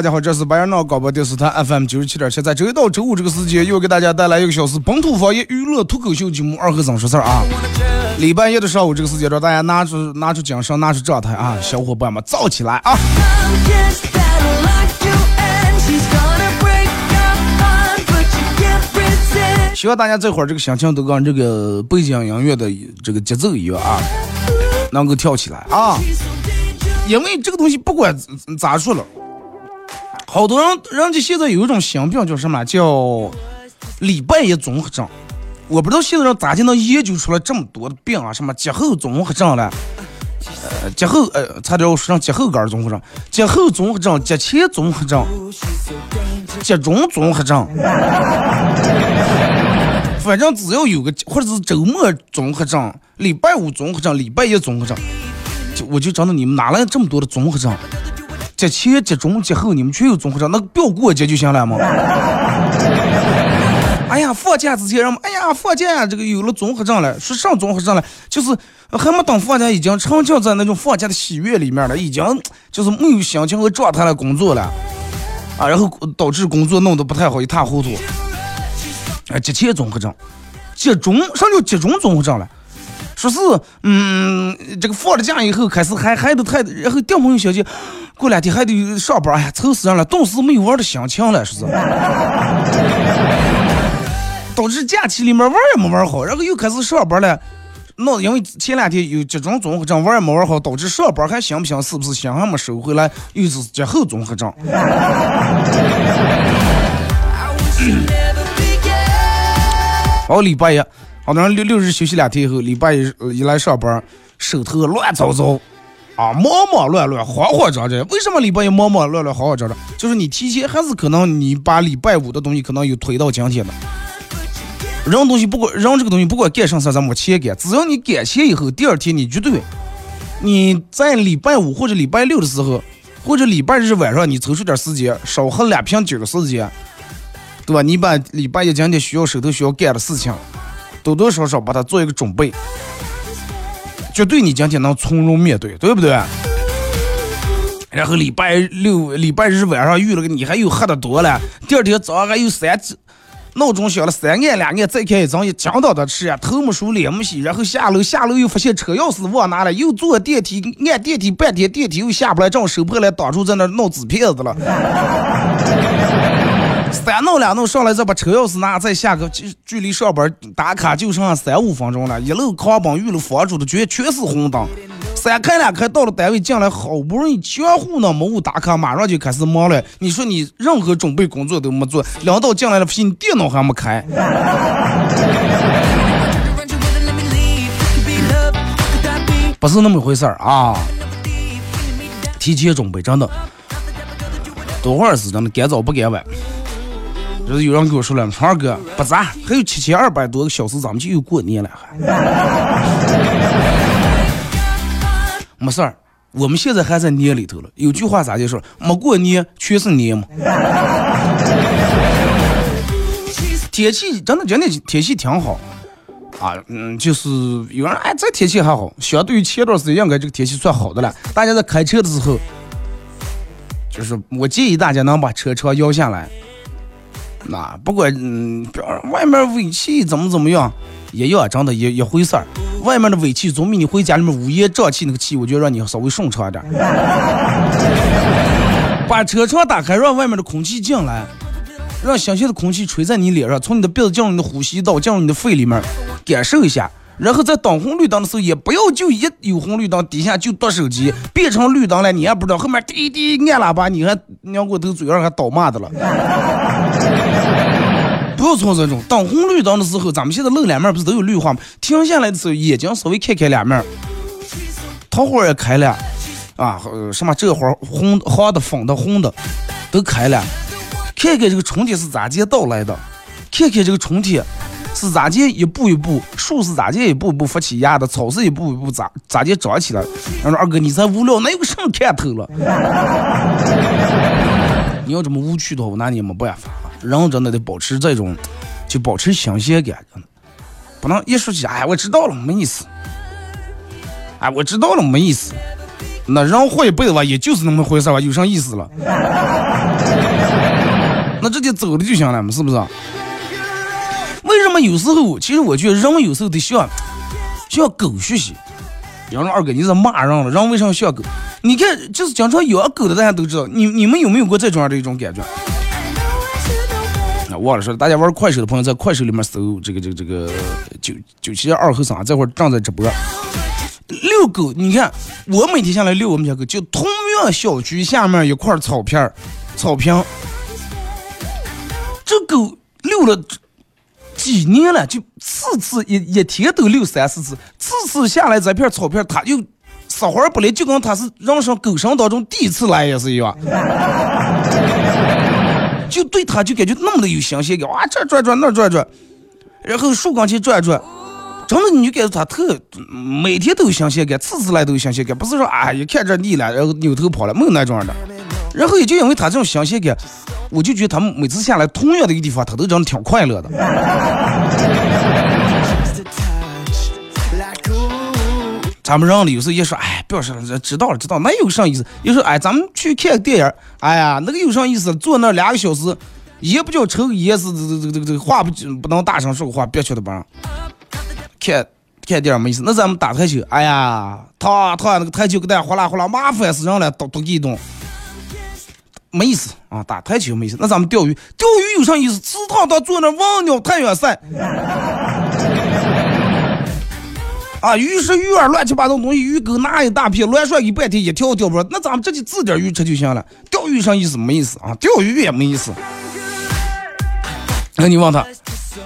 大家好，这是白杨闹广播电视台 FM 九十七点七，在周一到周五这个时间，又给大家带来一个小时本土方言娱乐脱口秀节目《二和尚说事儿》啊。礼拜一的上午这个时间，让大家拿出拿出精神，拿出状态啊，小伙伴们燥起来啊！希望大家这会儿这个心情都跟这个背景音乐的这个节奏一样啊，能够跳起来啊！因为这个东西不管咋说了。好多人，人家现在有一种新病，叫什么？叫礼拜一综合症。我不知道现在人咋就能研究出来这么多的病啊？什么节后综合症了？呃，节后呃，差点我说成节后肝综合症、节后综合症、节前综合症、节中综合症。反正只要有个，或者是周末综合症、礼拜五综合症、礼拜一综合症，就我就知道你们哪来这么多的综合症？节前、节中、节后，你们全有综合症，那不要过节就行了嘛？哎呀，放假之前，人们哎呀，放假这个有了综合症了，说上综合症了，就是还没等放假，已经沉浸在那种放假的喜悦里面了，已经就是没有心情和状态来工作了啊，然后导致工作弄得不太好，一塌糊涂。哎，节前综合症，节中啥叫节中综合症了？说是嗯，这个放了假以后开始还还得太，然后订朋友消息。过两天还得上班，哎呀，愁死人了，顿时没有玩的心情了，是不是？导致假期里面玩也没玩好，然后又开始上班了。那因为前两天有集中综合症，玩也没玩好，导致上班还行不行？是不是心还没收回来？又是节后综合症。哦，礼拜一，好多人六六日休息两天以后，礼拜一一来上班，手头乱糟糟。啊，忙忙乱乱，慌慌张张。为什么礼拜一忙忙乱乱，慌慌张张？就是你提前还是可能你把礼拜五的东西可能又推到今天的。人东西不管人这个东西不管干啥事咱没钱干，只要你干钱以后，第二天你绝对你在礼拜五或者礼拜六的时候，或者礼拜日晚上，你抽出点时间，少喝两瓶酒的时间，对吧？你把礼拜一今天需要手头需要干的事情，多多少少把它做一个准备。绝对你今天能从容面对，对不对？然后礼拜六、礼拜日晚上遇了个你，还有喝的多了。第二天早上还有三闹钟响了，三按两按，再开一张，一讲到的吃，头没梳，脸没洗，然后下楼，下楼又发现车钥匙忘拿了，又坐电梯，按电梯半天，电梯又下不来，正收破烂挡住在那闹纸片子了。三弄两弄上来，再把车钥匙拿，再下个距距离上班打卡就剩三五分钟了。一路狂奔，遇了房主的绝全是红灯，三开两开到了单位进来，好不容易全户呢没误打卡，马上就开始忙了。你说你任何准备工作都没做，领导进来了，不信电脑还没开，不是那么回事儿啊！提前准备真的，多会儿是真的，赶早不赶晚。就是有人跟我说了，川哥不咋，还有七千二百多个小时，咱们就又过年了，还 没事儿。我们现在还在年里头了。有句话咋就说，没过年全是年嘛。天气真的今天天气挺好啊，嗯，就是有人哎，这天气还好，相对于前段时间应该这个天气算好的了。大家在开车的时候，就是我建议大家能把车窗摇下来。那不管嗯，外面尾气怎么怎么样，也要真的一一回事儿。外面的尾气总比你回家里面乌烟瘴气那个气，我觉得让你稍微顺畅一点。把车窗打开，让外面的空气进来，让新鲜的空气吹在你脸上，从你的鼻子进入你的呼吸道，进入你的肺里面，感受一下。然后在等红绿灯的时候，也不要就一有红绿灯底下就剁手机，变成绿灯了，你也不知道后面滴滴按喇叭，你还娘过头嘴上还倒骂的了。不要从这种等红绿灯的时候，咱们现在路两面不是都有绿化吗？停下来的时候，眼睛稍微看看两面，桃花也开了，啊，什么这花红、黄的、粉的、红的都开了，看看这个春天是咋接到来的，看看这个春天。是咋地一步一步，树是咋地一步一步发起芽的，草是一步一步咋咋地长起来。他说二哥你才无聊，哪有什么看头了？你要这么无趣的话，那你也没办法。人真的得保持这种，就保持新鲜感，不能一说起哎我知道了没意思，哎我知道了没意思。那人活一辈子吧，也就是那么回事吧，有啥意思了？那直接走了就行了嘛，是不是？为什么有时候，其实我觉得人有时候得像像狗学习。比方说二哥，你是骂人了，人为什么像狗？你看，就是经常养狗的，大家都知道。你你们有没有过这种样的一种感觉？忘了说，大家玩快手的朋友在快手里面搜这个这个这个九九七二和尚，这会儿正在直播遛狗。你看，我每天下来遛我们家狗，就同样小区下面一块草片草坪，这狗遛了。几年了，就次次一一天都遛三四次，次次下来这片草片，它就撒欢不来，就跟它是人生狗生当中第一次来也是一样，就对他就感觉那么的有新鲜感，哇这转转那转转，然后树干去转转，真的你就感觉他特每天都有新鲜感，次次来都有新鲜感，不是说哎一看这腻了，然后扭头跑了，没有那种的。然后也就因为他这种新鲜感，我就觉得他们每次下来同样的一个地方，他都长得挺快乐的。咱们让了有时候也说，哎，不要说了，知道了，知道，那有啥意思？有时候哎，咱们去看电影，哎呀，那个有啥意思？坐那两个小时，也不叫抽，也是这这这这这话不不能大声说话，别去的吧。看看电影没意思，那咱们打台球，哎呀，他他那个台球给大家哗啦哗啦，麻烦死人了，都都激动。没意思啊，打台球没意思。那咱们钓鱼，钓鱼有啥意思？池塘到坐那望鸟太阳晒。啊，鱼食鱼饵乱七八糟东西，鱼钩拿一大片，乱甩一半天，一条钓不着。那咱们直接自点鱼吃就行了。钓鱼啥意思？没意思啊，钓鱼也没意思。那你问他，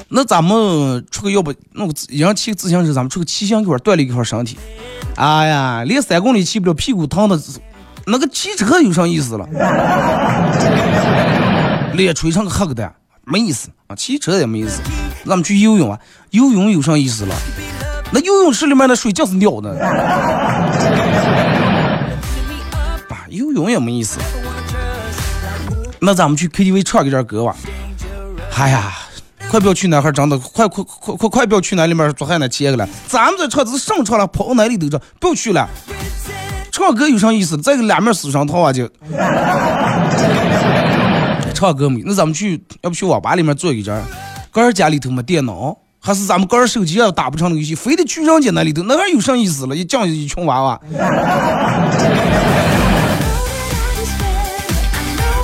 那咱们出个要不弄个一样骑个自行车，咱们出个骑行圈锻炼一会身体。哎呀，连三公里骑不了，屁股疼的。那个骑车有啥意思了？脸吹成个黑个蛋，没意思啊！骑车也没意思。咱们去游泳啊，游泳有啥意思了？那游泳池里面的水就是尿的。啊，游泳也没意思。那咱们去 KTV 唱一点歌吧。哎呀，快不要去那哈，真的，快快快快快不要去那里面做汉那钱了。咱们这车子上车了，跑哪里都着，不要去了。唱歌有啥意思？再个两面死上套啊就。唱歌没？那咱们去，要不去网吧里面坐一阵？个人家里头没电脑，还是咱们个人手机也打不成的游戏，非得去人家那里头，那还有啥意思了？一讲一群娃娃。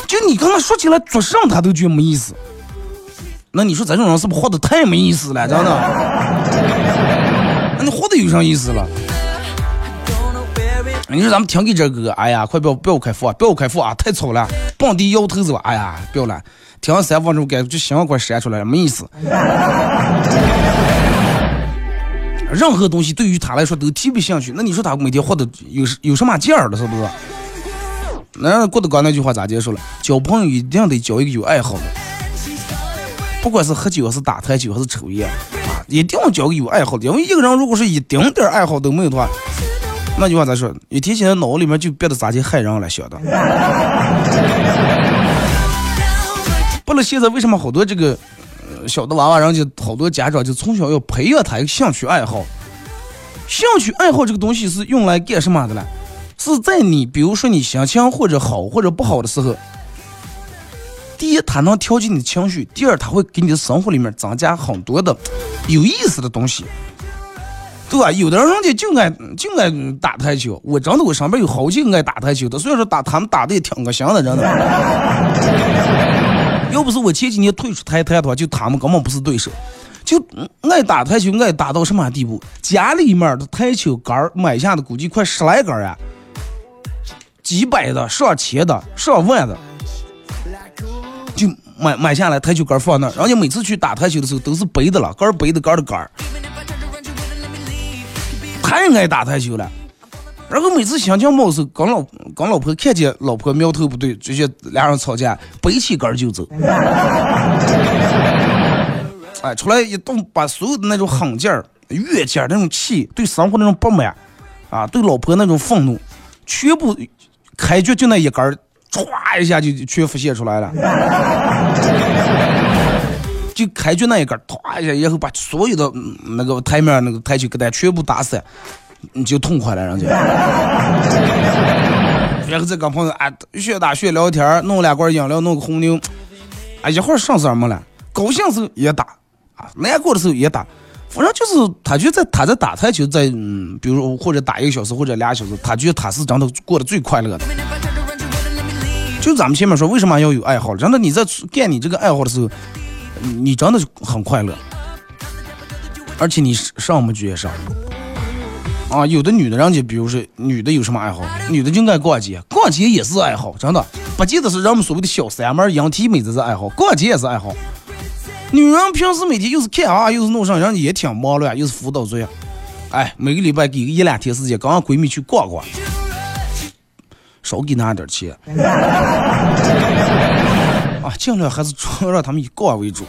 就你刚刚说起来做上，他都觉得没意思。那你说咱这种人是不是活得太没意思了？真的？那你活得有啥意思了？你说咱们听给这歌，哎呀，快不要不要开副，不要开副啊，太吵了，蹦迪摇头子吧，哎呀，不要了，听完三分钟感觉就心快删出来了，没意思。任何东西对于他来说都提不兴趣，那你说他每天活的有有什么劲儿了，是不是？那郭德纲那句话咋结束了？交朋友一定得交一个有爱好的，不管是喝酒还是打台球还是抽烟啊，一定要交个有爱好的，因为一个人如果是一丁点爱好都没有的话。那句话咋说？一提起来脑里面就别的咋去害人了，晓得？不了，现在为什么好多这个小的娃娃，人家好多家长就从小要培养他一个兴趣爱好。兴趣爱好这个东西是用来干什么的呢？是在你比如说你心情或者好或者不好的时候，第一，它能调节你的情绪；第二，它会给你的生活里面增加很多的有意思的东西。对吧？有的人家就爱就爱打台球，我真的我上边有好几个爱打台球的，所以说打他们打的也挺个香的，真的。要不是我前几年退出台台的话，就他们根本不是对手。就爱打台球，爱打到什么地步？家里面的台球杆买下的估计快十来杆啊，几百的、上千的、上万的，就买买下来台球杆放那。人家每次去打台球的时候都是背的了，杆背的杆的杆太爱打台球了。然后每次心情没时候，跟老跟老婆看见老婆苗头不对，直接俩人吵架，背起杆就走。哎，出来一动，把所有的那种狠劲儿、怨劲儿、那种气，对生活那种不满，啊，对老婆那种愤怒，全部开局就那一杆儿，唰一下就全浮现出来了。就开局那一杆儿，唰一下，然后把所有的那个台面那个台球给他全部打散，你就痛快了，人家。然后再跟朋友啊，学打学聊天，弄两罐饮料，弄个红牛，啊，一会儿上什么了？高兴时候也打。啊难过的时候也打，反正就是他就在他在打台球，在嗯，比如或者打一个小时或者俩小时，他觉得他是真的过得最快乐的。就咱们前面说，为什么要有爱好？真的你在干你这个爱好的时候，你真的很快乐，而且你上没觉上。啊，有的女的，人家比如说女的有什么爱好？女的就爱逛街，逛街也是爱好，真的，不记得是人们所谓的小三妹、养体妹子是爱好，逛街也是爱好。女人平时每天又是看啊，又是弄上，人家也挺忙乱，又是辅导作业。哎，每个礼拜给个一两天时间，跟俺闺蜜去逛逛，少给拿点钱。啊，尽量还是主要让他们以逛为主。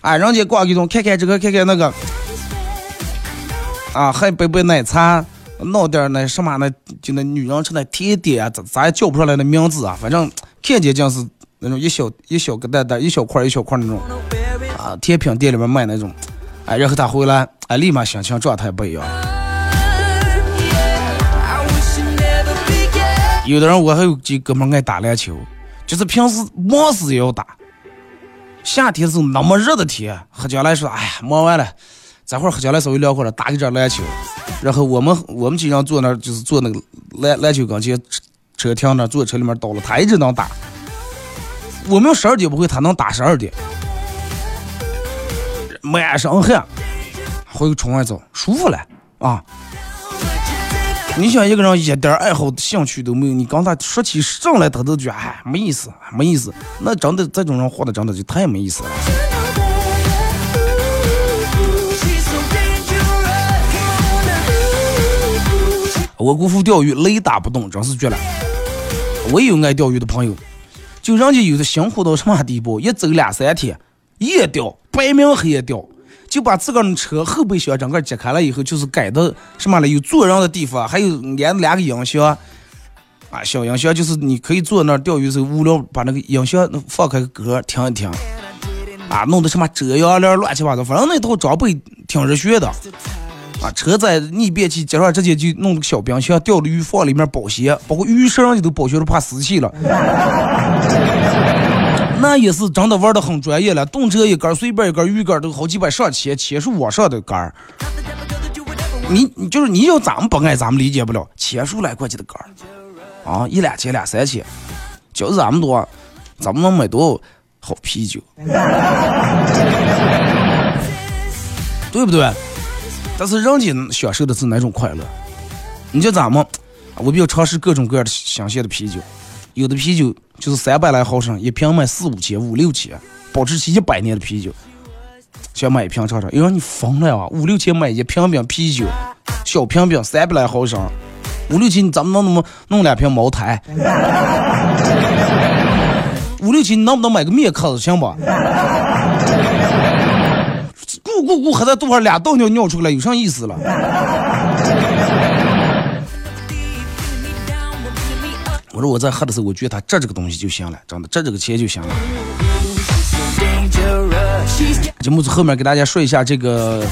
哎，人家逛一通，看看这个，看看那个。啊，还杯杯奶茶，弄点那什么那，就那女人吃那甜点啊，咋咋也叫不出来那名字啊，反正看见就是那种一小一小个蛋蛋，一小块一小块那种。啊，甜品店里面卖那种，哎，然后他回来，哎，立马心情状态不一样。有的人我还有几哥们爱打篮球，就是平时忙死也要打。夏天是那么热的天，喝酒来说，哎呀，忙完了，这会儿喝起来稍微凉快了，打一阵篮球。然后我们我们经常坐那儿，就是坐那个篮篮球跟前，车车停那，坐车里面倒了，他一直能打。我们十二点不会，他能打十二点。满身汗，回个窗外走，舒服了啊！你想一个人一点爱好、兴趣都没有，你刚他说起上来，他都觉得哎没意思，没意思。那真的这种人活的真的就太没意思了。我姑父钓鱼雷打不动，真是绝了。我也有爱钓鱼的朋友，就人家有的辛苦到什么地步，一走两三天。夜钓，白明黑夜钓，就把自个儿的车后备箱整个揭开了以后，就是改的什么了？有坐人的地方，还有连两个音箱，啊，小音箱就是你可以坐那儿钓鱼时候无聊，把那个音箱放开个歌听一听，啊，弄的什么遮阳帘乱七八糟，反正那套装备挺热血的，啊，车载逆变器，接上直接就弄个小冰箱，钓的鱼放里面保鲜，包括鱼身上也都保鲜的怕死气了。那也是真的玩的很专业了，动车一根，随便一根鱼竿都好几百上千，千数往上的杆儿。你你就是你要咱们不爱，咱们理解不了，千数来块钱的杆儿啊，一两千两三千，就是咱们多，咱们能买多少好啤酒，对不对？但是人家享受的是哪种快乐？你就咱们，我比较尝试各种各样的新鲜的啤酒。有的啤酒就是三百来毫升，一瓶卖四五千、五六千，保质期一百年的啤酒，想买一瓶尝尝？哎呀，你疯了啊！五六千买一瓶瓶啤酒，小瓶瓶三百来毫升，五六千你咱们能不能弄两瓶茅台？五六千你能不能买个面壳子行不？咕咕咕，还在肚上俩倒尿尿出来，有啥意思了？我说我在喝的时候，我觉得他值这个东西就行了，真的值这个钱就行了。节目组后面给大家说一下这个，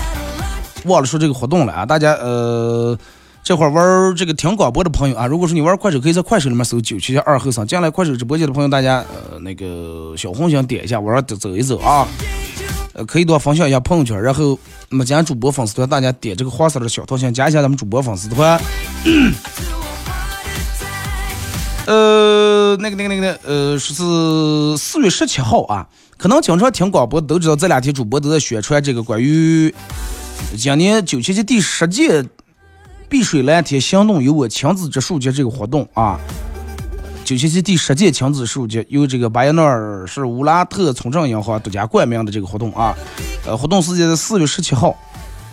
忘了说这个活动了啊！大家呃，这会儿玩这个听广播的朋友啊，如果说你玩快手，可以在快手里面搜“九七七二后生”。进来快手直播间的朋友，大家呃那个小红心点一下，往上走一走啊。可以多分享一下朋友圈，然后那么加主播粉丝团，大家点这个黄色的小桃心，加一下咱们主播粉丝团。呃，那个那个那个呃，是四月十七号啊。可能经常听广播都知道，这两天主播都在宣传这个关于今年九七届第十届碧水蓝天行动有我亲自植树节这个活动啊。九七七第十届亲子植树节由这个巴彦淖尔市乌拉特村镇银行独家冠名的这个活动啊。呃，活动时间是四月十七号，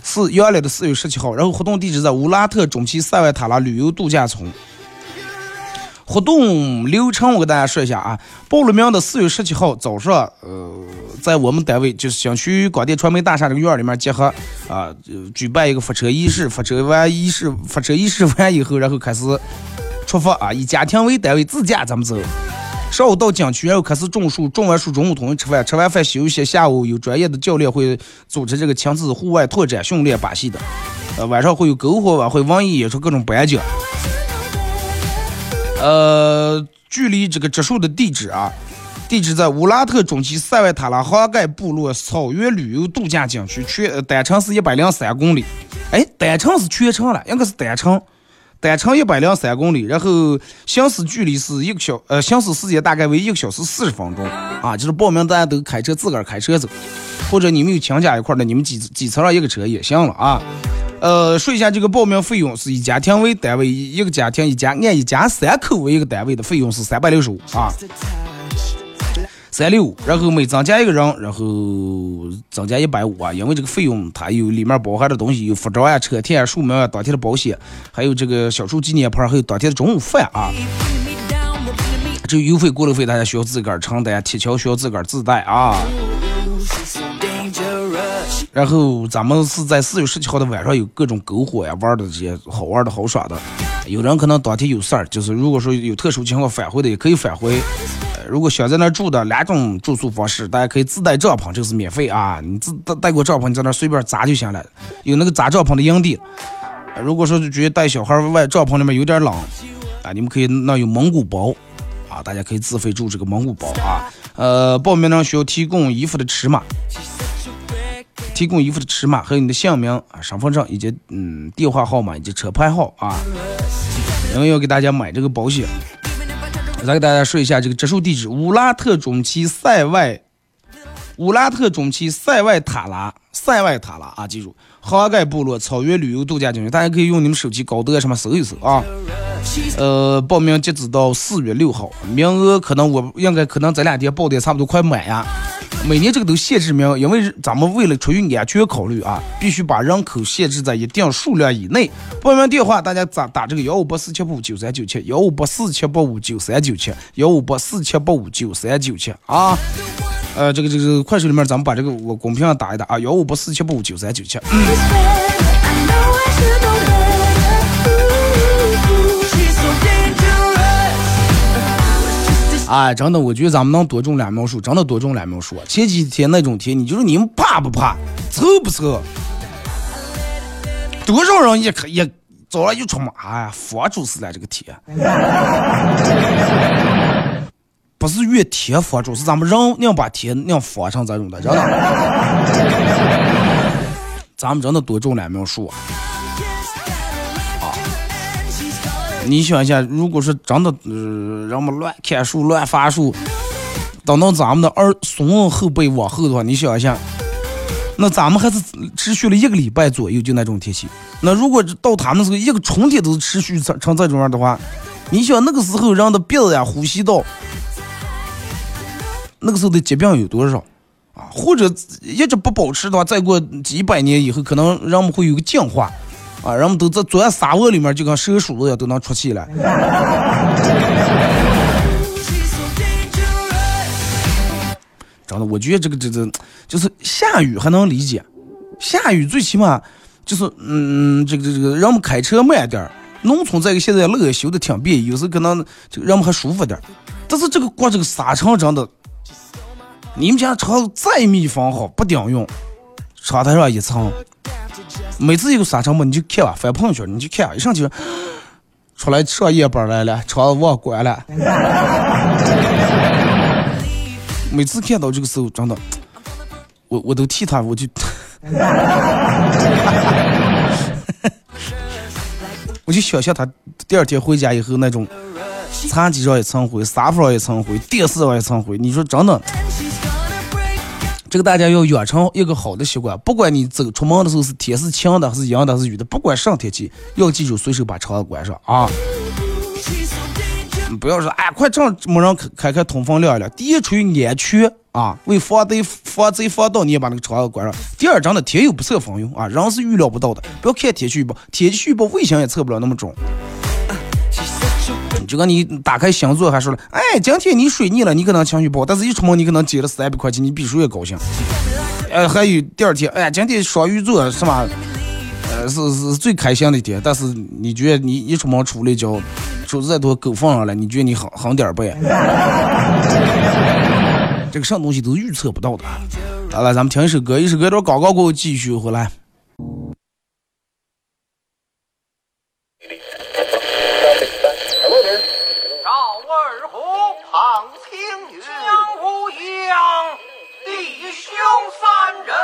是原来的四月十七号。然后活动地址在乌拉特中旗塞外塔拉旅游度假村。活动流程我给大家说一下啊，报了名的四月十七号早上，呃，在我们单位就是小区广电传媒大厦这个院里面集合啊，举办一个发车仪式，发车完仪式，发车仪式完以后，然后开始出发啊，以家庭为单位自驾咱们走。上午到景区，然后开始种树，种完树中午统一吃饭，吃完饭休息，下午有专业的教练会组织这个亲子户外拓展训练把戏的，呃，晚上会有篝火晚会、文艺演出各种颁奖。呃，距离这个植树的地址啊，地址在乌拉特中旗塞外塔拉哈盖部落草原旅游度假景区，全单程是一百零三公里。哎，单程是全程了，应该是单程，单程一百零三公里，然后行驶距离是一个小，呃，行驶时间大概为一个小时四十分钟啊。就是报名大家都开车自个儿开车走，或者你们有亲家一块儿的，你们几几层上一个车也行了啊。呃，说一下这个报名费用是以家庭为单位，一个家庭一家按一家三口为一个单位的费用是三百六十五啊，三六，然后每增加一个人，然后增加一百五啊，因为这个费用它有里面包含的东西，有服装啊、车贴啊、树苗啊、当天的保险，还有这个小树纪念牌，还有当天的中午饭啊。这个油费、过路费大家需要自个儿承担，铁锹需要自个儿自带啊。然后咱们是在四月十七号的晚上有各种篝火呀，玩的这些好玩的好耍的。有人可能当天有事儿，就是如果说有特殊情况返回的也可以返回。如果想在那住的两种住宿方式，大家可以自带帐篷，这个是免费啊。你自带带过帐篷，你在那随便扎就行了。有那个扎帐篷的营地。如果说觉得带小孩外帐篷里面有点冷啊，你们可以那有蒙古包啊，大家可以自费住这个蒙古包啊。呃，报名呢需要提供衣服的尺码。提供衣服的尺码，还有你的姓名啊、身份证以及嗯电话号码以及车牌号啊。因为要给大家买这个保险，再给大家说一下这个植树地址：乌拉特中旗塞外，乌拉特中旗塞外塔拉，塞外塔拉啊，记住，哈盖部落草原旅游度假景区，大家可以用你们手机高德什么搜一搜啊。呃，报名截止到四月六号，名额可能我应该可能这两天报的差不多快满呀。每年这个都限制名，因为咱们为了出于安全考虑啊，必须把人口限制在一定数量以内。报名电话大家打打这个幺五八四七八五九三九七，幺五八四七八五九三九七，幺五八四七八五九三九七啊。呃，这个这个快手里面咱们把这个我公屏上打一打啊，幺五八四七八五九三九七。哎，真的，我觉得咱们能多种两苗树，真的多种两苗树。前几天那种天，你就是你们怕不怕？臭不臭？多少人一看一早上一出门，哎呀，佛祖死了这个天，不是越天佛祖，是咱们人硬把天硬佛成这种的，真的。咱们真的多种两苗树。你想一下，如果是真的，呃，人们乱砍树、乱伐树，等到咱们的儿孙后辈往后的话，你想一下，那咱们还是持续了一个礼拜左右，就那种天气。那如果到他们时候，一个春天都是持续成成这种样的话，你想那个时候人的鼻子呀、呼吸道，那个时候的疾病有多少啊？或者一直不保持的话，再过几百年以后，可能人们会有个进化。啊，人们都在钻沙窝里面，就跟蛇鼠一样，都能出气了。真的，我觉得这个这个就是下雨还能理解，下雨最起码就是嗯，这个这个人们开车慢点儿。农村这个现在路也修的挺便，有时可能这个人们还舒服点儿。但是这个刮这个沙场真的，你们家车再密封好不顶用，沙台上一层。每次有个沙尘暴，你就看吧，发朋友圈你就看，一上去 出来上夜班来了，窗子忘关了。每次看到这个时候，真的，我我都替他，我就，我就想象他第二天回家以后那种茶几上也蹭灰，沙发上也蹭灰，电视上也蹭灰。你说真的，这个大家要养成一个好的习惯，不管你走出门的时候是天是晴的还是阴的还是雨的，不管什么天气，要记住随手把窗子关上啊。不要说哎，快正没人开开开通风晾一晾。第一，出于安全啊，为防贼防贼防盗，你也把那个窗子关上。第二，真的天有不测风云啊，人是预料不到的。不要看天气预报，天气预报卫星也测不了那么准。就跟你打开星座还说了，哎，今天你水逆了，你可能情绪不好，但是一出门你可能接了三百块钱，你比谁也高兴。呃，还有第二天，哎，今天双鱼座是吧？呃，是是最开心的一天，但是你觉得你一出门出来就出再多狗放上了，你觉得你很很点儿背？这个什么东西都预测不到的。好了，咱们听一首歌，一首歌段广告过后继续回来。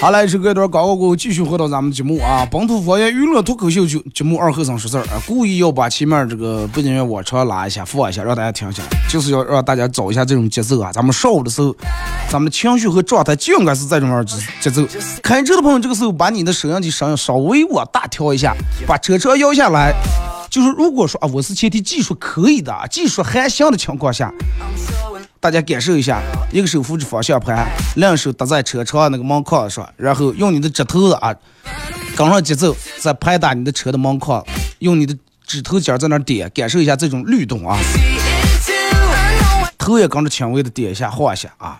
好来，是隔一段广告过后，继续回到咱们节目啊！本土方言娱乐脱口秀节节目二后生说事儿啊，故意要把前面这个背景音乐往长拉一下，放一下，让大家听一下，就是要让大家找一下这种节奏啊！咱们上午的时候，咱们的情绪和状态就应该是这种样节节奏。开车的朋友，这个时候把你的收音机声音稍微往大调一下，把车窗摇下来。就是如果说啊，我是前提技术可以的，技术还行的情况下。大家感受一下，一个手扶着方向盘，两手搭在车窗那个门框上，然后用你的指头啊跟上节奏，再拍打你的车的门框，用你的指头尖在那点，感受一下这种律动啊。头也跟着轻微的点一下，晃一下啊，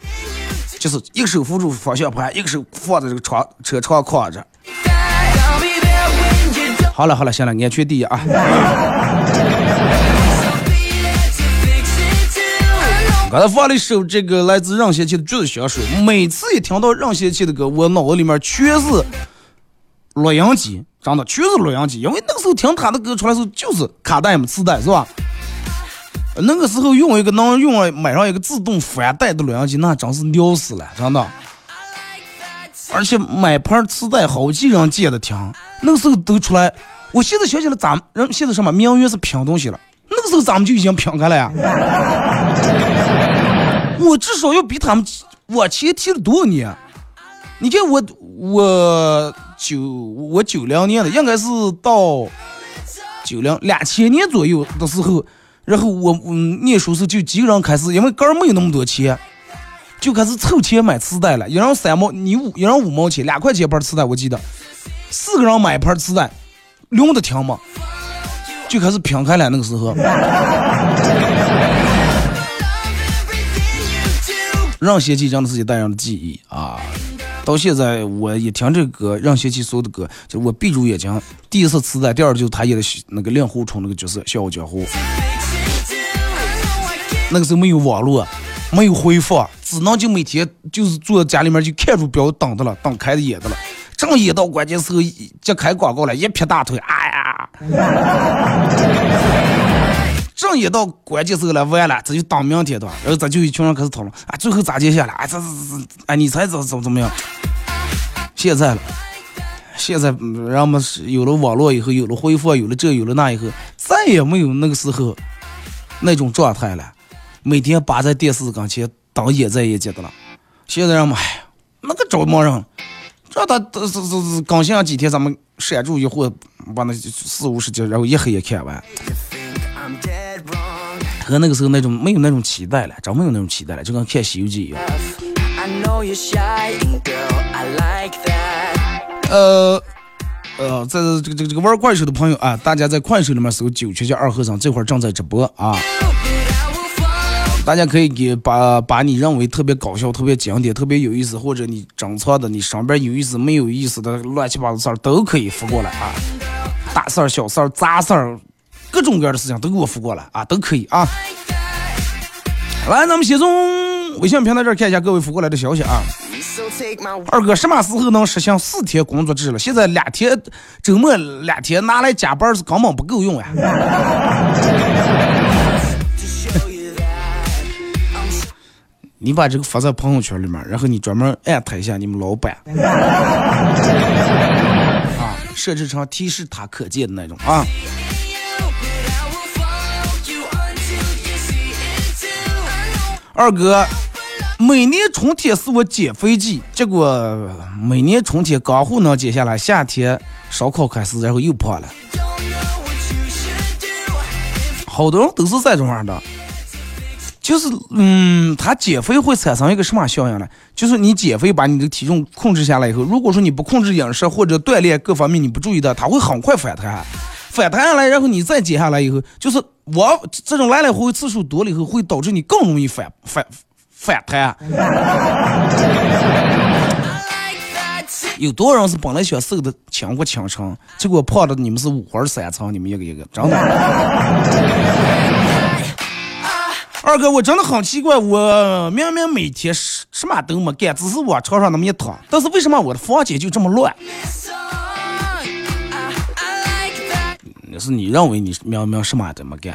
就是一个手扶住方向盘，一个手放在这个窗车窗框着。好了好了，行了，安全第一啊。刚才放了一首这个来自任贤齐的《橘子香水》，每次一听到任贤齐的歌，我脑子里面全是录音机，真的全是录音机。因为那个时候听他的歌出来时候就是卡带嘛，磁带是吧？那个时候用一个能用买上一个自动翻带的录音机，那真是牛死了，真的。而且买盘磁带好几人借的听，那个时候都出来。我现在想起来，咱们人现在什么名媛是拼东西了，那个时候咱们就已经拼开了呀。我至少要比他们往前提了多少年？你看我我九我九零年的，应该是到九零两千年左右的时候，然后我嗯念书时就几个人开始，因为哥儿没有那么多钱，就开始凑钱买磁带了。一人三毛，你五一人五毛钱，两块钱一盘磁带，我记得四个人买一盘磁带，用的听吗，就开始拼开了那个时候。任贤齐真的是一代人的记忆啊！到现在我一听这个歌，任贤齐所有的歌，就我闭住眼睛，第一次磁带，第二就是他演的那个令狐冲那个角色《笑傲江湖》。那个时候没有网络，没有回放，只能就每天就是坐在家里面就看住表等的了，等开的演的了。正演到关键时候，一揭开广告了，一撇大腿，哎呀！正演到关键时候了，完了，这就当明天的，然后这就一群人开始讨论，啊，最后咋接下来？哎，这这这，哎，你猜怎怎怎么样？现在了，现在人们有了网络以后，有了恢复，有了这有了那以后，再也没有那个时候那种状态了。每天扒在电视跟前当眼在眼前的了。现在人们，哎，那个找没人，这他这这这刚想几天，咱们删除一会，把那四五十集，然后一黑夜看完。和那个时候那种没有那种期待了，真没有那种期待了，就跟看《西游记》一样。I know you're shy, and girl, I like that. 呃呃，在这个这个这个玩快手的朋友啊，大家在快手里面搜“九七七二和尚”，这会儿正在直播啊。大家可以给把把你认为特别搞笑、特别经典、特别有意思，或者你整错的、你身边有意思、没有意思的乱七八糟事儿都可以发过来啊，大事儿、小事儿、杂事儿，各种各样的事情都给我发过来啊，都可以啊。来，咱们先从微信平台这儿看一下各位发过来的消息啊。二哥什么时候能实行四天工作制了？现在两天周末两天拿来加班是根本不够用呀。你把这个发在朋友圈里面，然后你专门艾特一下你们老板，啊，设置成提示他可见的那种啊。二哥，每年春天是我减肥季，结果每年春天刚好能减下来，夏天烧烤开始，然后又胖了。好多人都是这种样的，就是嗯，他减肥会产生一个什么效应呢？就是你减肥把你的体重控制下来以后，如果说你不控制饮食或者锻炼各方面你不注意的，它会很快反弹，反弹下来，然后你再减下来以后，就是我这种来来回回次数多了以后，会导致你更容易反反反弹。有多少人是本来想瘦的倾国倾城，结果胖的你们是五花三层，你们一个一个，真的。二哥，我真的很奇怪，我明明每天什什么都没干，只是往床上那么一躺，但是为什么我的房间就这么乱？那是你认为你明明什么都没干，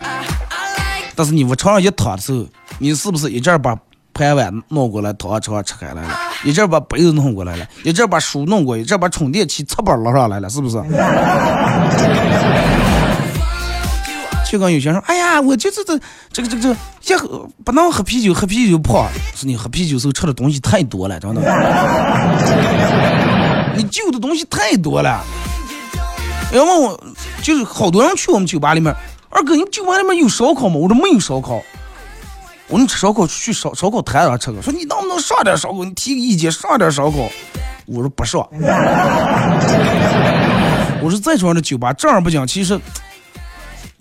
但是你往床上一躺的时候，你是不是一阵把盘碗弄过来，躺床上吃开来了，一阵把杯子弄过来了，一阵把书弄过，一阵把充电器插板捞上来了，是不是？就跟有些人说，哎呀，我就这这这个这个这个，一喝不能喝啤酒，喝啤酒胖，是你喝啤酒时候吃的东西太多了，真的，你就的东西太多了。要么我，就是好多人去我们酒吧里面，二哥，你酒吧里面有烧烤吗？我说没有烧烤。我们吃烧烤去烧烧烤摊上吃个，说你能不能上点烧烤？你提个意见上点烧烤。我说不上。我说在这样的酒吧正儿八经，其实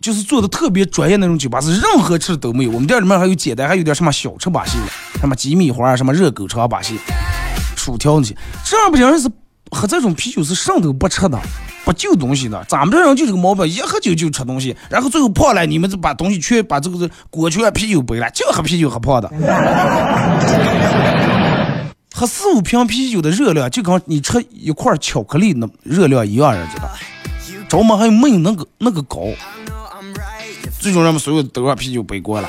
就是做的特别专业那种酒吧，是任何吃的都没有。我们店里面还有简单，还有点什么小吃把戏，什么鸡米花啊，什么热狗肠把戏，薯条那些。这样不行是喝这种啤酒是什么都不吃的，不就东西的。咱们这人就这个毛病，一喝酒就吃东西，然后最后胖了，你们就把东西全把这个这锅全啤酒杯了，就喝啤酒喝胖的。喝四五瓶啤酒的热量，就跟你吃一块巧克力那热量一样，知道？着么还有没有那个那个高。最终人们所有都让啤酒背锅了。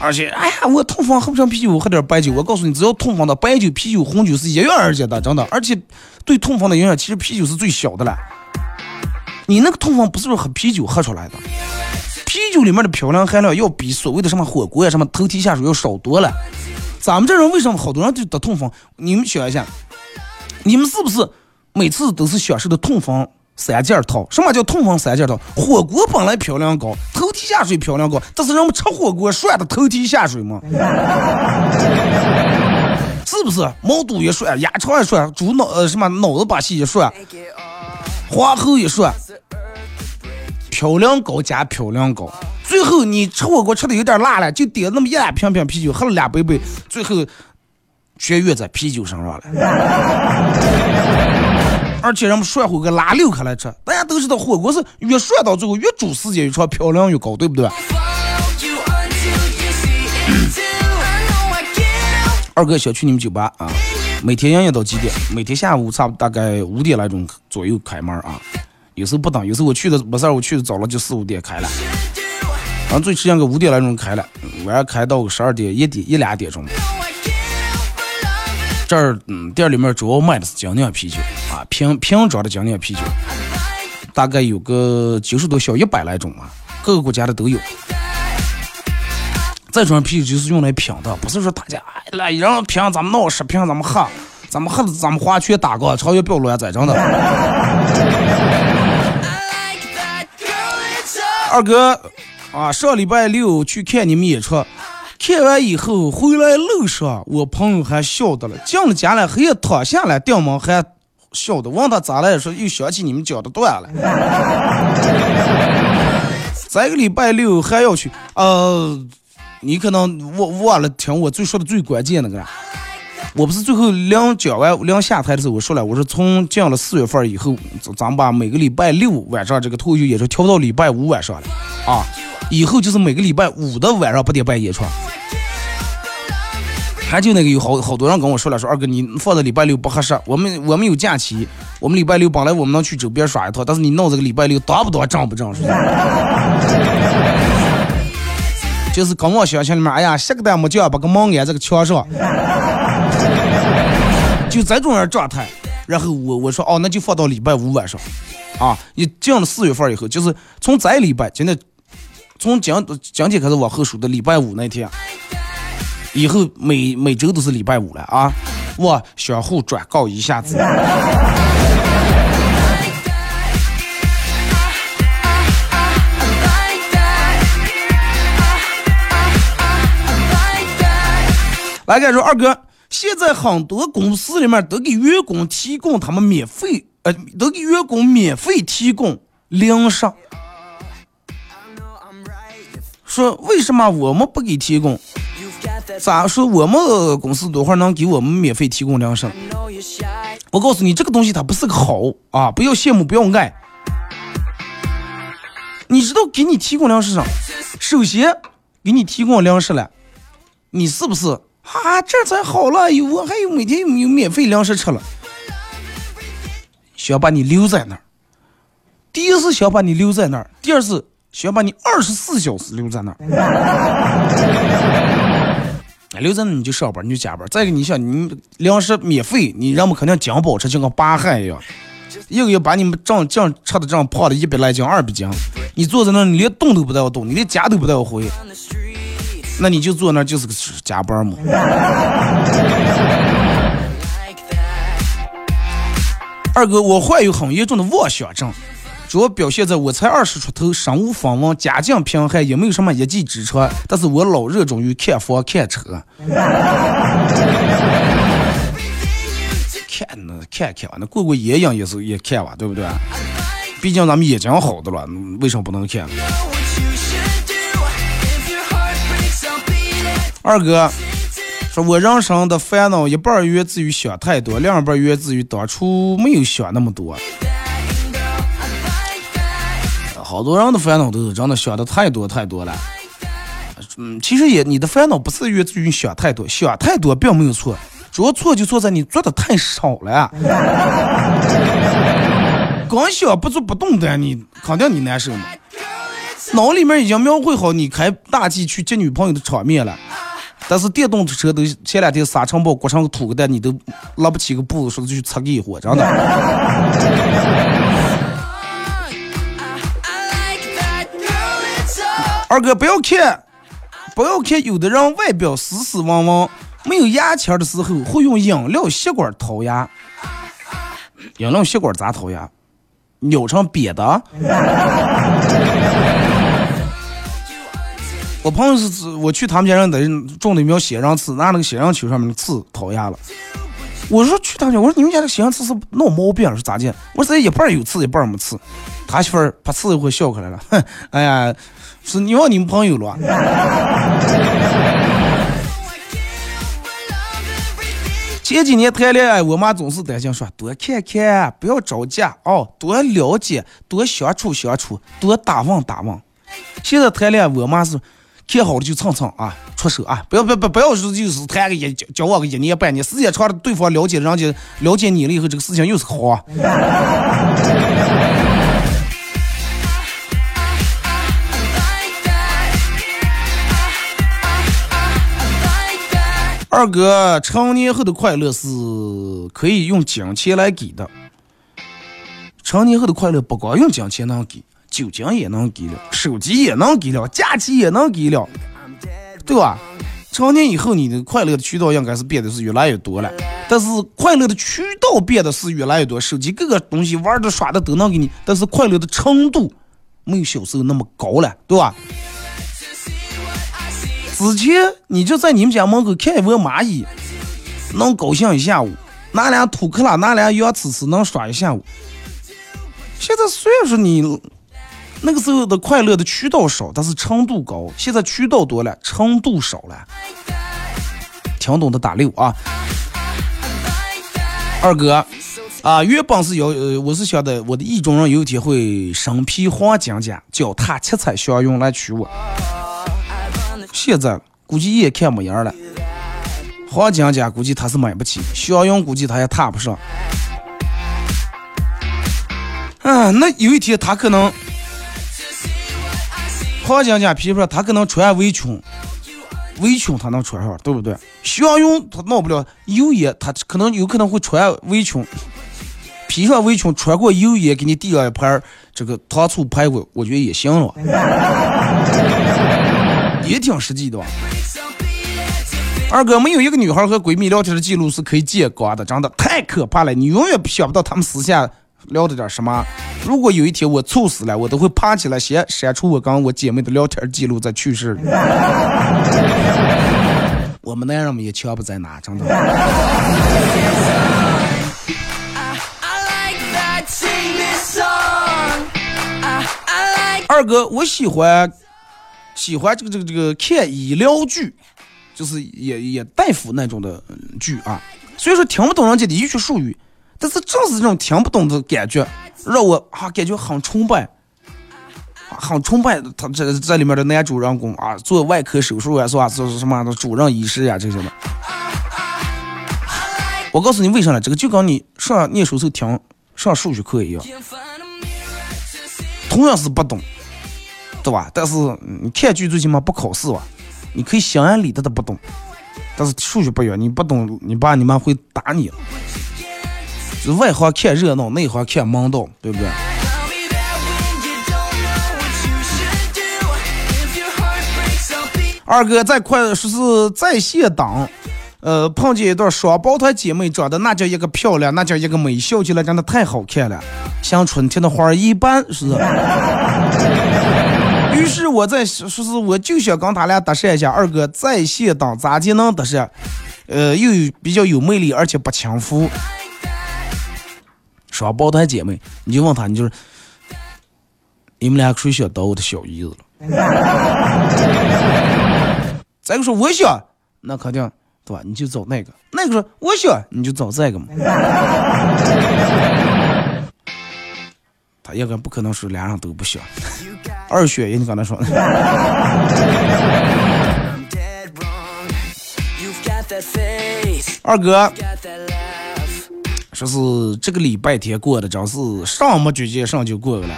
而且，哎呀，我痛风喝不上啤酒，我喝点白酒。我告诉你，只要痛风的白酒、啤酒、红酒是一样而且的，真的。而且，对痛风的影响，其实啤酒是最小的了。你那个痛风不是说喝啤酒喝出来的，啤酒里面的嘌呤含量要比所谓的什么火锅呀、什么头提下水要少多了。咱们这人为什么好多人就得痛风？你们想一下，你们是不是每次都是享受的痛风三件套？什么叫痛风三件套？火锅本来漂亮高，头提下水漂亮高，但是人们吃火锅涮的头提下水吗？是不是？毛肚一涮，鸭肠一涮，猪脑呃什么脑子把戏一涮，花后一涮，漂亮高加漂亮高。最后你吃火锅吃的有点辣了，就点那么一两瓶瓶啤酒，喝了两杯杯，最后全怨在啤酒身上了。而且人们涮火锅拉六克来吃，大家都知道火锅是越涮到最后越煮时间越长，嘌呤越高，对不对？二哥想去你们酒吧啊，每天营业到几点？每天下午差不大概五点来钟左右开门啊。有时候不等，有时候我去的没事儿，我去的早了就四五点开了，然后最迟应该五点来钟开了，晚上开到十二点一点一两点钟。这儿嗯，店里面主要卖的是精酿啤酒瓶瓶装的精酿啤酒，大概有个九十多小一百来种啊，各个国家的都有。这种啤酒就是用来品的，不是说大家来一人瓶咱们闹十瓶咱们喝，咱们喝的咱们花圈打个超越不要乱栽，真的。二哥啊，上礼拜六去看你们演出，看完以后回来路上，我朋友还笑的了，进了家了还要躺下来掉毛还笑的，问他咋了，说又想起你们讲的段了。这个礼拜六还要去，呃。你可能忘忘了听我最说的最关键那个，我不是最后两讲完两下台的时候我说了，我说从进了四月份以后，咱们把每个礼拜六晚上这个脱口秀演出调到礼拜五晚上了啊，以后就是每个礼拜五的晚上八点半演出。还就那个有好好多人跟我说了，说二哥你放在礼拜六不合适，我们我们有假期，我们礼拜六本来我们能去周边耍一趟，但是你弄这个礼拜六多不多正不正？就是跟我想象里面，哎呀，下个单没叫把个门安这个墙上，就这种样状态。然后我我说哦，那就放到礼拜五晚上，啊，一进了四月份以后，就是从这礼拜，今天从今今天开始往后数的礼拜五那天，以后每每周都是礼拜五了啊，我相互转告一下子。来看说二哥，现在很多公司里面都给员工提供他们免费，呃，都给员工免费提供零食。说为什么我们不给提供？咋说我们公司多会儿能给我们免费提供粮食？我告诉你，这个东西它不是个好啊，不要羡慕，不要爱。你知道给你提供粮食上，首先给你提供粮食了，你是不是？啊，这才好了，有我还有每天有有免费粮食吃了，想把你留在那儿。第一是想把你留在那儿，第二是想把你二十四小时留在那儿。留在那你就上班，你就加班。再一个，你想你粮食免费，你人们肯定讲饱吃，就跟扒汉一样。一个月把你们这样这样吃的这样胖的一百来斤、二百斤，你坐在那，你连动都不带我动，你连家都不带我回。那你就坐那就是个加班嘛。二哥，我患有很严重的妄想症，主要表现在我才二十出头，身无分文，家境贫寒，也没有什么一技之长，但是我老热衷于看房看车。看呢，看看吧那过过眼瘾也是也看吧，对不对？毕竟咱们眼睛好的了，为什么不能看？二哥说：“我人生的烦恼一半源自于想太多，另一半源自于当初没有想那么多。好多人的烦恼都是真的想的太多太多了。嗯，其实也你的烦恼不是源自于想太多，想太多并没有错，主要错就错在你做的太少了。光想不做不动的，你肯定你难受嘛。脑里面已经描绘好你开大 G 去接女朋友的场面了。”但是电动车都前两天沙尘暴裹上个土个蛋，你都拉不起个步子，说去擦个一火，真的。二哥不要看，不要看，有的人外表斯斯文文，没有牙签的时候会用饮料吸管掏牙。饮料吸管咋掏牙？扭成瘪的。我朋友是，我去他们家让的种的苗仙人刺，拿那个仙人球上面的刺掏牙了。我说去他家，我说你们家这仙人刺是闹毛病是咋的？我说一半有刺，一半没刺。他媳妇儿把刺一会笑开来了，哼，哎呀，是你忘你们朋友了。前几年谈恋爱，我妈总是担心说多看看，不要着急哦，多了解，多相处相处，多打问打问。现在谈恋爱，我妈是。看好了就蹭蹭啊，出手啊！不要不不不要说就是谈个一交往个一年半年，时间长了，对方了解人家了解你了以后，这个事情又是好啊。二哥，成年后的快乐是可以用金钱来给的。成年后的快乐不光用金钱能给，酒精也能给了，手机也能给了，假期也能给了，对吧？成年以后，你的快乐的渠道应该是变得是越来越多了，但是快乐的渠道变得是越来越多，手机各个东西玩的耍的都能给你，但是快乐的程度没有小时候那么高了，对吧？之前你就在你们家门口看一窝蚂蚁，能高兴一下午；拿俩土克拉，拿俩羊呲呲，能耍一下午。现在虽然说你那个时候的快乐的渠道少，但是程度高。现在渠道多了，程度少了。听懂的打六啊！二哥啊，原本是要呃，我是想的，我的意中人有一天会身披黄金甲，脚踏七彩祥云来娶我。现在估计也看没样了，黄金甲估计他是买不起，祥云估计他也踏不上。啊，那有一天他可能黄金甲皮肤上，他可能穿围裙，围裙他能穿上，对不对？祥云他闹不了，油烟他可能有可能会穿围裙，披上围裙穿过油烟，给你递上一盘这个糖醋排骨，我觉得也行了。也挺实际的吧。二哥，没有一个女孩和闺蜜聊天的记录是可以见光的，真的太可怕了。你永远想不到她们私下聊的点什么。如果有一天我猝死了，我都会爬起来先删除我跟我姐妹的聊天记录再去世。我们男人们也全不在哪，真的。二哥，我喜欢。喜欢这个这个这个看医疗剧，就是也也大夫那种的剧啊。虽然说听不懂人家的医学术语，但是正是这种听不懂的感觉，让我啊感觉很崇拜，很崇拜他这这里面的男主人公啊，做外科手术啊，是吧？是什么的主任医师呀这些的。我告诉你为啥呢？这个就跟你上念书时候听上数学课一样，同样是不懂。对吧？但是你看剧最起码不考试吧？你可以心安理得的不懂，但是数学不一样，你不懂，你爸你妈会打你。外行看热闹，内行看门道，对不对？二哥在快说是在线等，呃，碰见一对双胞胎姐妹，长得那叫一个漂亮，那叫一个美，笑起来真的太好看了，像春天的花一般，是。于是我在说是我就想跟他俩搭讪一下，二哥在线等咋就能搭讪？呃，又有比较有魅力，而且不轻浮。双胞胎姐妹，你就问他，你就是你们俩谁想当我的小姨子了？再个说我想，那肯定对吧？你就找那个。那个说我想，你就找这个嘛。他应该不可能说俩人都不想。二选一，你刚才说的。二哥，说是这个礼拜天过的，真是上没举见上就过了。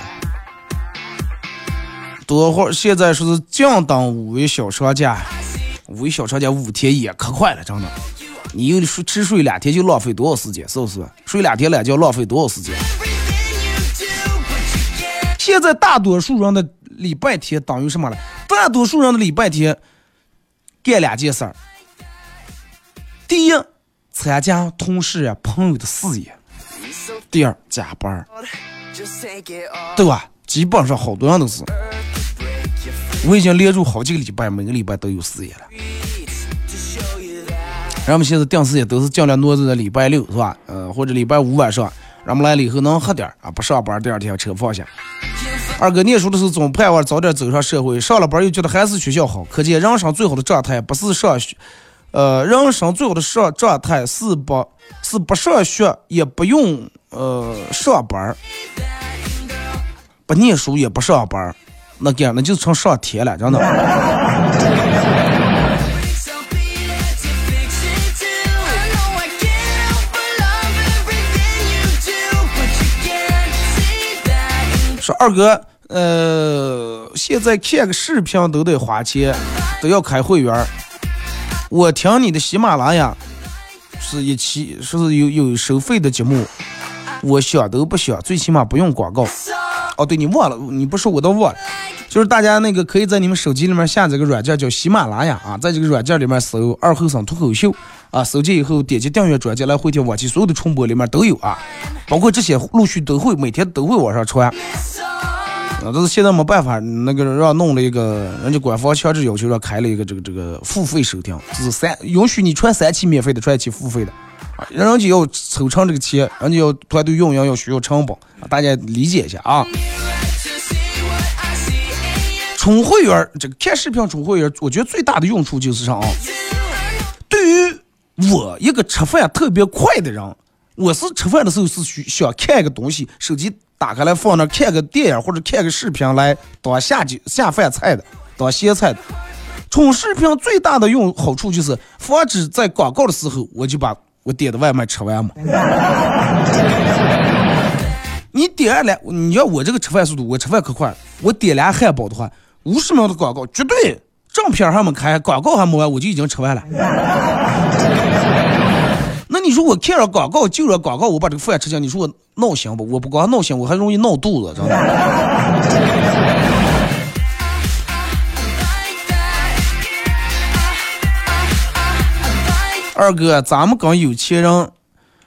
多会儿现在说是降档五一小长假，五一小长假五天也可快了，真的。你又睡只睡两天就浪费多少时间，是不是？睡两天懒觉浪费多少时间？现在大多数人的。礼拜天等于什么了？大多数人的礼拜天干两件事儿：第一，参加同事呀朋友的事业；第二，加班，对吧？基本上好多人都是。我已经连住好几个礼拜，每个礼拜都有事业了。咱们现在定时也都是尽量挪在礼拜六，是吧？呃，或者礼拜五晚上，咱们来了以后能喝点啊，不上班，第二天车放下。二哥念书的时候总盼望早点走上社会，上了班又觉得还是学校好。可见人生最好的状态不是上学，呃，人生最好的上状态是不，是不上学，也不用呃上班，不念书也不上班，那给，那就成上天了，真的。说二哥，呃，现在看个视频都得花钱，都要开会员。我听你的喜马拉雅是一期，是有有收费的节目，我想都不想，最起码不用广告。哦，对你忘了，你不说我都忘了。就是大家那个可以在你们手机里面下载个软件叫喜马拉雅啊，在这个软件里面搜“二后生脱口秀”啊，搜进以后点击订阅专辑来回听往期所有的重播里面都有啊，包括这些陆续都会每天都会往上传。啊，但是现在没办法，那个让弄了一个，人家官方强制要求让开了一个这个这个付费收听，就是三允许你穿三期免费的，穿一期付费的，啊，人家要抽成这个钱，人家要团队运营要需要成本，啊大家理解一下啊。充会员儿，这个看视频充会员儿，我觉得最大的用处就是啥啊？对于我一个吃饭特别快的人，我是吃饭的时候是需想看一个东西，手机打开来放那看个电影或者看个视频来当下酒下饭菜的，当咸菜的。充视频最大的用好处就是防止在广告的时候我就把我点的外卖吃完嘛。你点二来，你要我这个吃饭速度，我吃饭可快了。我点俩汉堡的话，五十秒的广告绝对正片还没开，广告还没完，我就已经吃完了。那你说我看着广告就着广告，我把这个饭吃进，你说我闹心不？我不光闹心，我还容易闹肚子，真的。二哥，咱们跟有钱人，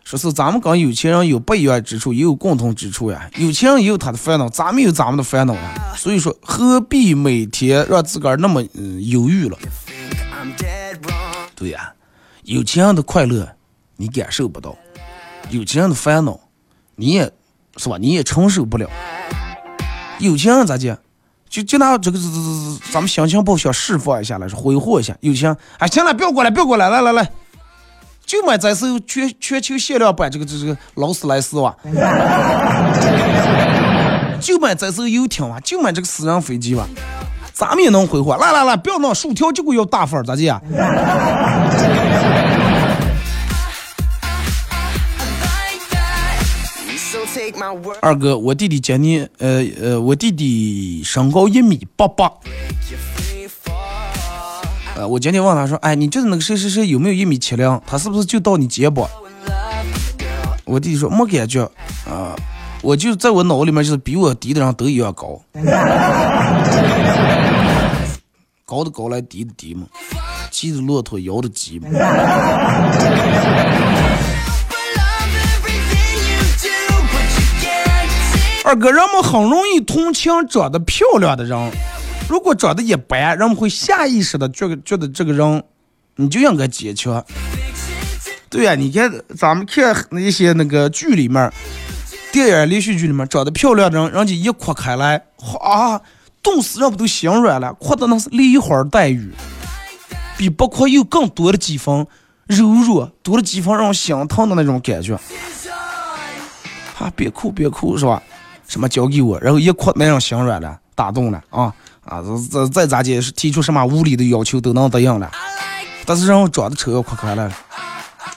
说是咱们跟有钱人有不一样之处，也有共同之处呀。有钱人也有他的烦恼，咱们有咱们的烦恼呀。所以说，何必每天让自个儿那么嗯忧郁了？对呀、有钱人的快乐你感受不到，有钱人的烦恼你也是吧？你也承受不了。有钱人咋讲？就就拿这个这这这咱们心情不好想释放一下来说，挥霍一下。有钱人，哎，行了，不要过来，不要过来，来来来，就买这艘全全球限量版这个这这个劳斯莱斯哇，就买这艘游艇哇，就买这个私人飞机哇，咱们也能挥霍。来来来，不要闹，薯条就给我要大份儿，咋讲？So 二哥，我弟弟今年，呃呃，我弟弟身高一米八八，呃，我今天问他说，哎，你就是那个谁谁谁有没有一米七零？他是不是就到你肩膀？我弟弟说没感觉，啊、我就在我脑里面就是比我低的人都一样高，高的高来低的低嘛，骑着骆驼摇着鸡嘛。二哥，人们很容易同情长得漂亮的人，如果长得一般，人们会下意识的觉得觉得这个人你就应该坚强。对呀、你看咱们看那些那个剧里面，电影连续剧里面长得漂亮的人，人家一哭开来，啊，冻死人不都心软了，哭的那是梨花带雨，比不哭有更多的几分柔弱，多了几分让人心疼的那种感觉。啊，别哭别哭是吧？什么交给我，然后一哭那样心软了，打动了啊啊！这这再咋解释，提出什么无理的要求都能答应了，但是让我长得丑要哭开了，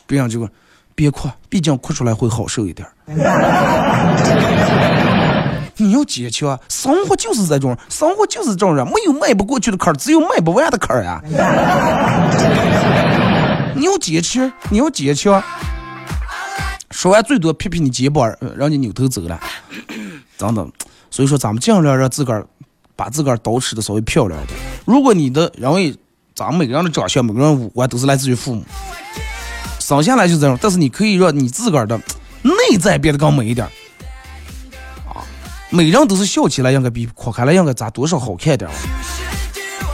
别人就说别哭，毕竟哭出来会好受一点。你要坚强，生活就是这种，生活就是这种人，没有迈不过去的坎儿，只有迈不完的坎儿呀。你要坚持，你要坚强。说完最多拍拍你肩膀，让你扭头走了，真的。所以说，咱们尽量让自个儿把自个儿捯饬的稍微漂亮一点。如果你的认为咱们每个人的长相、每个人五官都是来自于父母，生下来就这样，但是你可以让你自个儿的内在变得更美一点啊。每人都是笑起来应该比哭开来应该咋多少好看点儿，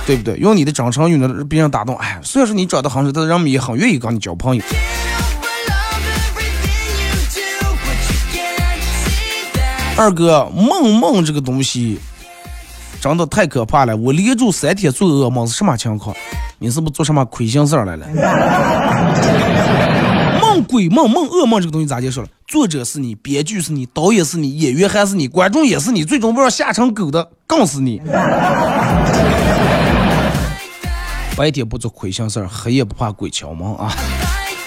对不对？用你的真诚，用你的别人打动。哎，虽然说你长得很丑，但是人们也很愿意跟你交朋友。二哥，梦梦这个东西真的太可怕了，我连住三天做噩梦是什么情况？你是不是做什么亏心事儿来了？梦鬼梦梦噩梦这个东西咋结束了？作者是你，编剧是你，导演是你，演员还是你，观众也是你，最终不知道吓成狗的更是你。白天不做亏心事儿，黑夜不怕鬼敲门啊！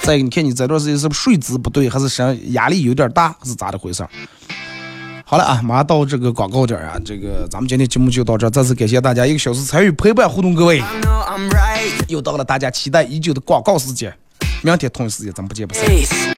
再一个，你看你这段时间是不是睡姿不对，还是啥压力有点大，是咋的回事儿？好了啊，马上到这个广告点儿啊，这个咱们今天节目就到这儿，再次感谢大家一个小时参与陪伴互动，各位，又到了大家期待已久的广告时间，明天同一时间咱们不见不散。